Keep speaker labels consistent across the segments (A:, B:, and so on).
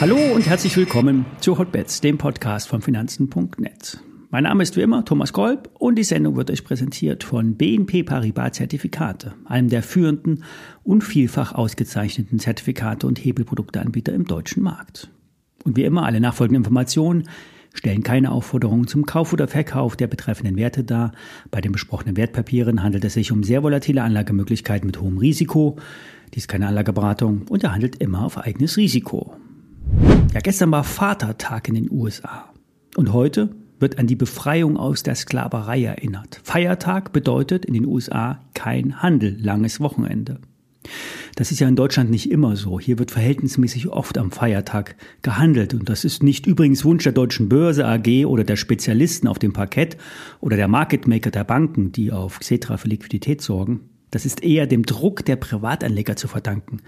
A: Hallo und herzlich willkommen zu Hotbets, dem Podcast von Finanzen.net. Mein Name ist wie immer Thomas Kolb und die Sendung wird euch präsentiert von BNP Paribas Zertifikate, einem der führenden und vielfach ausgezeichneten Zertifikate und Hebelprodukteanbieter im deutschen Markt. Und wie immer alle nachfolgenden Informationen stellen keine Aufforderungen zum Kauf oder Verkauf der betreffenden Werte dar. Bei den besprochenen Wertpapieren handelt es sich um sehr volatile Anlagemöglichkeiten mit hohem Risiko. Dies ist keine Anlageberatung und er handelt immer auf eigenes Risiko. Ja, gestern war Vatertag in den USA. Und heute wird an die Befreiung aus der Sklaverei erinnert. Feiertag bedeutet in den USA kein Handel, langes Wochenende. Das ist ja in Deutschland nicht immer so. Hier wird verhältnismäßig oft am Feiertag gehandelt. Und das ist nicht übrigens Wunsch der Deutschen Börse AG oder der Spezialisten auf dem Parkett oder der Market Maker der Banken, die auf Xetra für Liquidität sorgen. Das ist eher dem Druck der Privatanleger zu verdanken.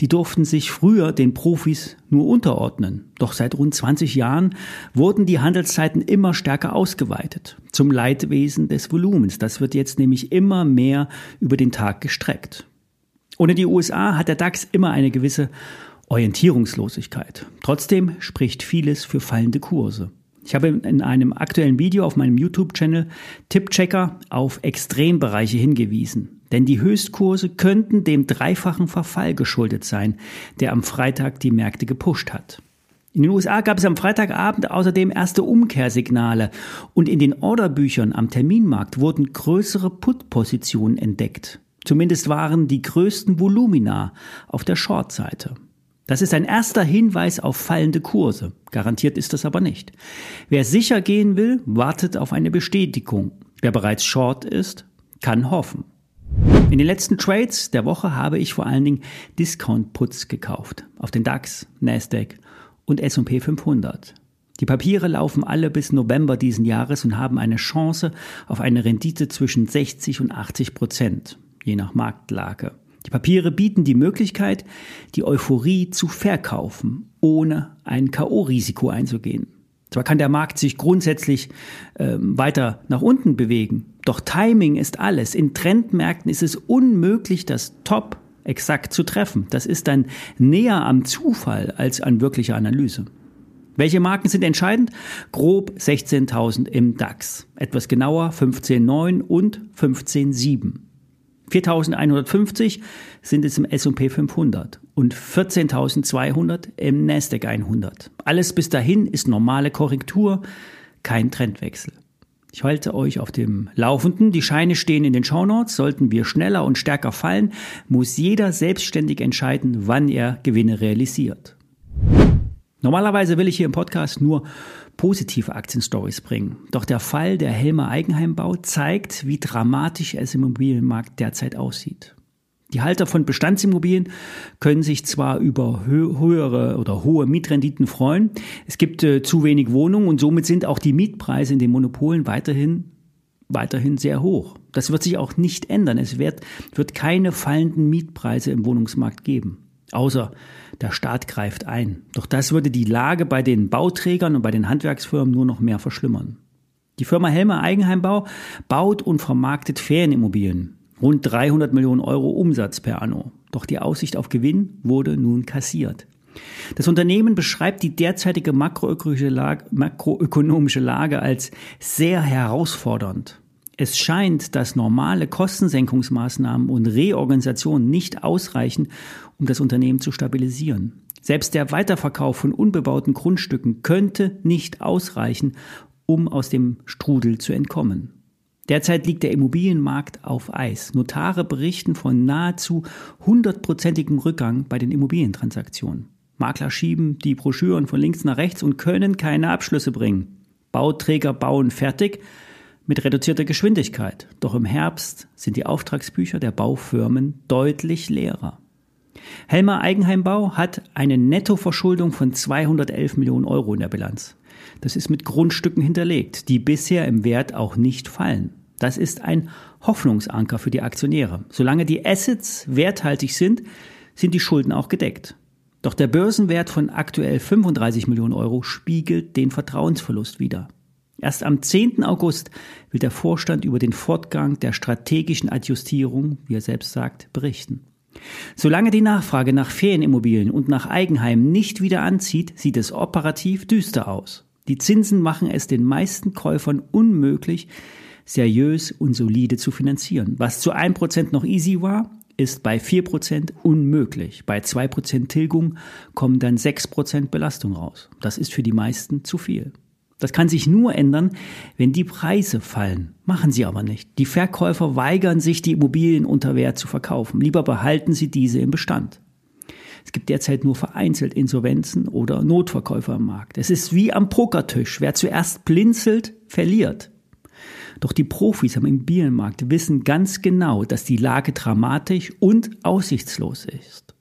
A: Die durften sich früher den Profis nur unterordnen. Doch seit rund 20 Jahren wurden die Handelszeiten immer stärker ausgeweitet. Zum Leidwesen des Volumens. Das wird jetzt nämlich immer mehr über den Tag gestreckt. Ohne die USA hat der DAX immer eine gewisse Orientierungslosigkeit. Trotzdem spricht vieles für fallende Kurse. Ich habe in einem aktuellen Video auf meinem YouTube-Channel Tippchecker auf Extrembereiche hingewiesen. Denn die Höchstkurse könnten dem dreifachen Verfall geschuldet sein, der am Freitag die Märkte gepusht hat. In den USA gab es am Freitagabend außerdem erste Umkehrsignale und in den Orderbüchern am Terminmarkt wurden größere Put-Positionen entdeckt. Zumindest waren die größten Volumina auf der Short-Seite. Das ist ein erster Hinweis auf fallende Kurse. Garantiert ist das aber nicht. Wer sicher gehen will, wartet auf eine Bestätigung. Wer bereits short ist, kann hoffen. In den letzten Trades der Woche habe ich vor allen Dingen Discount-Puts gekauft. Auf den DAX, Nasdaq und S&P 500. Die Papiere laufen alle bis November diesen Jahres und haben eine Chance auf eine Rendite zwischen 60 und 80 Prozent, je nach Marktlage. Die Papiere bieten die Möglichkeit, die Euphorie zu verkaufen, ohne ein K.O.-Risiko einzugehen. Zwar kann der Markt sich grundsätzlich äh, weiter nach unten bewegen, doch Timing ist alles. In Trendmärkten ist es unmöglich, das Top exakt zu treffen. Das ist dann näher am Zufall als an wirklicher Analyse. Welche Marken sind entscheidend? Grob 16.000 im DAX, etwas genauer 15.9 und 15.7. 4.150 sind es im S&P 500 und 14.200 im Nasdaq 100. Alles bis dahin ist normale Korrektur, kein Trendwechsel. Ich halte euch auf dem Laufenden. Die Scheine stehen in den Shownotes. Sollten wir schneller und stärker fallen, muss jeder selbstständig entscheiden, wann er Gewinne realisiert. Normalerweise will ich hier im Podcast nur positive Aktienstories bringen. Doch der Fall der Helmer Eigenheimbau zeigt, wie dramatisch es im Immobilienmarkt derzeit aussieht. Die Halter von Bestandsimmobilien können sich zwar über höhere oder hohe Mietrenditen freuen, es gibt äh, zu wenig Wohnungen und somit sind auch die Mietpreise in den Monopolen weiterhin weiterhin sehr hoch. Das wird sich auch nicht ändern. Es wird, wird keine fallenden Mietpreise im Wohnungsmarkt geben. Außer der Staat greift ein. Doch das würde die Lage bei den Bauträgern und bei den Handwerksfirmen nur noch mehr verschlimmern. Die Firma Helmer Eigenheimbau baut und vermarktet Ferienimmobilien. Rund 300 Millionen Euro Umsatz per anno. Doch die Aussicht auf Gewinn wurde nun kassiert. Das Unternehmen beschreibt die derzeitige makroökonomische Lage, makroökonomische Lage als sehr herausfordernd. Es scheint, dass normale Kostensenkungsmaßnahmen und Reorganisationen nicht ausreichen, um das Unternehmen zu stabilisieren. Selbst der Weiterverkauf von unbebauten Grundstücken könnte nicht ausreichen, um aus dem Strudel zu entkommen. Derzeit liegt der Immobilienmarkt auf Eis. Notare berichten von nahezu hundertprozentigem Rückgang bei den Immobilientransaktionen. Makler schieben die Broschüren von links nach rechts und können keine Abschlüsse bringen. Bauträger bauen fertig, mit reduzierter Geschwindigkeit. Doch im Herbst sind die Auftragsbücher der Baufirmen deutlich leerer. Helmer Eigenheimbau hat eine Nettoverschuldung von 211 Millionen Euro in der Bilanz. Das ist mit Grundstücken hinterlegt, die bisher im Wert auch nicht fallen. Das ist ein Hoffnungsanker für die Aktionäre. Solange die Assets werthaltig sind, sind die Schulden auch gedeckt. Doch der Börsenwert von aktuell 35 Millionen Euro spiegelt den Vertrauensverlust wider. Erst am 10. August will der Vorstand über den Fortgang der strategischen Adjustierung, wie er selbst sagt, berichten. Solange die Nachfrage nach Ferienimmobilien und nach Eigenheimen nicht wieder anzieht, sieht es operativ düster aus. Die Zinsen machen es den meisten Käufern unmöglich, seriös und solide zu finanzieren. Was zu 1% noch easy war, ist bei 4% unmöglich. Bei 2% Tilgung kommen dann 6% Belastung raus. Das ist für die meisten zu viel. Das kann sich nur ändern, wenn die Preise fallen. Machen sie aber nicht. Die Verkäufer weigern sich, die Immobilien unter Wert zu verkaufen. Lieber behalten sie diese im Bestand. Es gibt derzeit nur vereinzelt Insolvenzen oder Notverkäufer im Markt. Es ist wie am Pokertisch. Wer zuerst blinzelt, verliert. Doch die Profis am Immobilienmarkt wissen ganz genau, dass die Lage dramatisch und aussichtslos ist.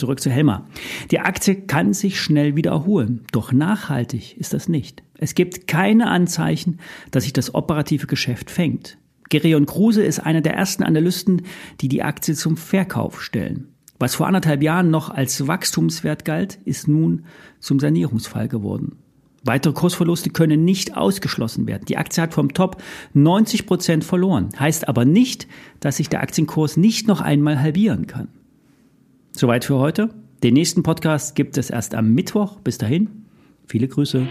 A: Zurück zu Helmer. Die Aktie kann sich schnell wieder erholen, doch nachhaltig ist das nicht. Es gibt keine Anzeichen, dass sich das operative Geschäft fängt. Gerion Kruse ist einer der ersten Analysten, die die Aktie zum Verkauf stellen. Was vor anderthalb Jahren noch als Wachstumswert galt, ist nun zum Sanierungsfall geworden. Weitere Kursverluste können nicht ausgeschlossen werden. Die Aktie hat vom Top 90 Prozent verloren. Heißt aber nicht, dass sich der Aktienkurs nicht noch einmal halbieren kann. Soweit für heute. Den nächsten Podcast gibt es erst am Mittwoch. Bis dahin, viele Grüße.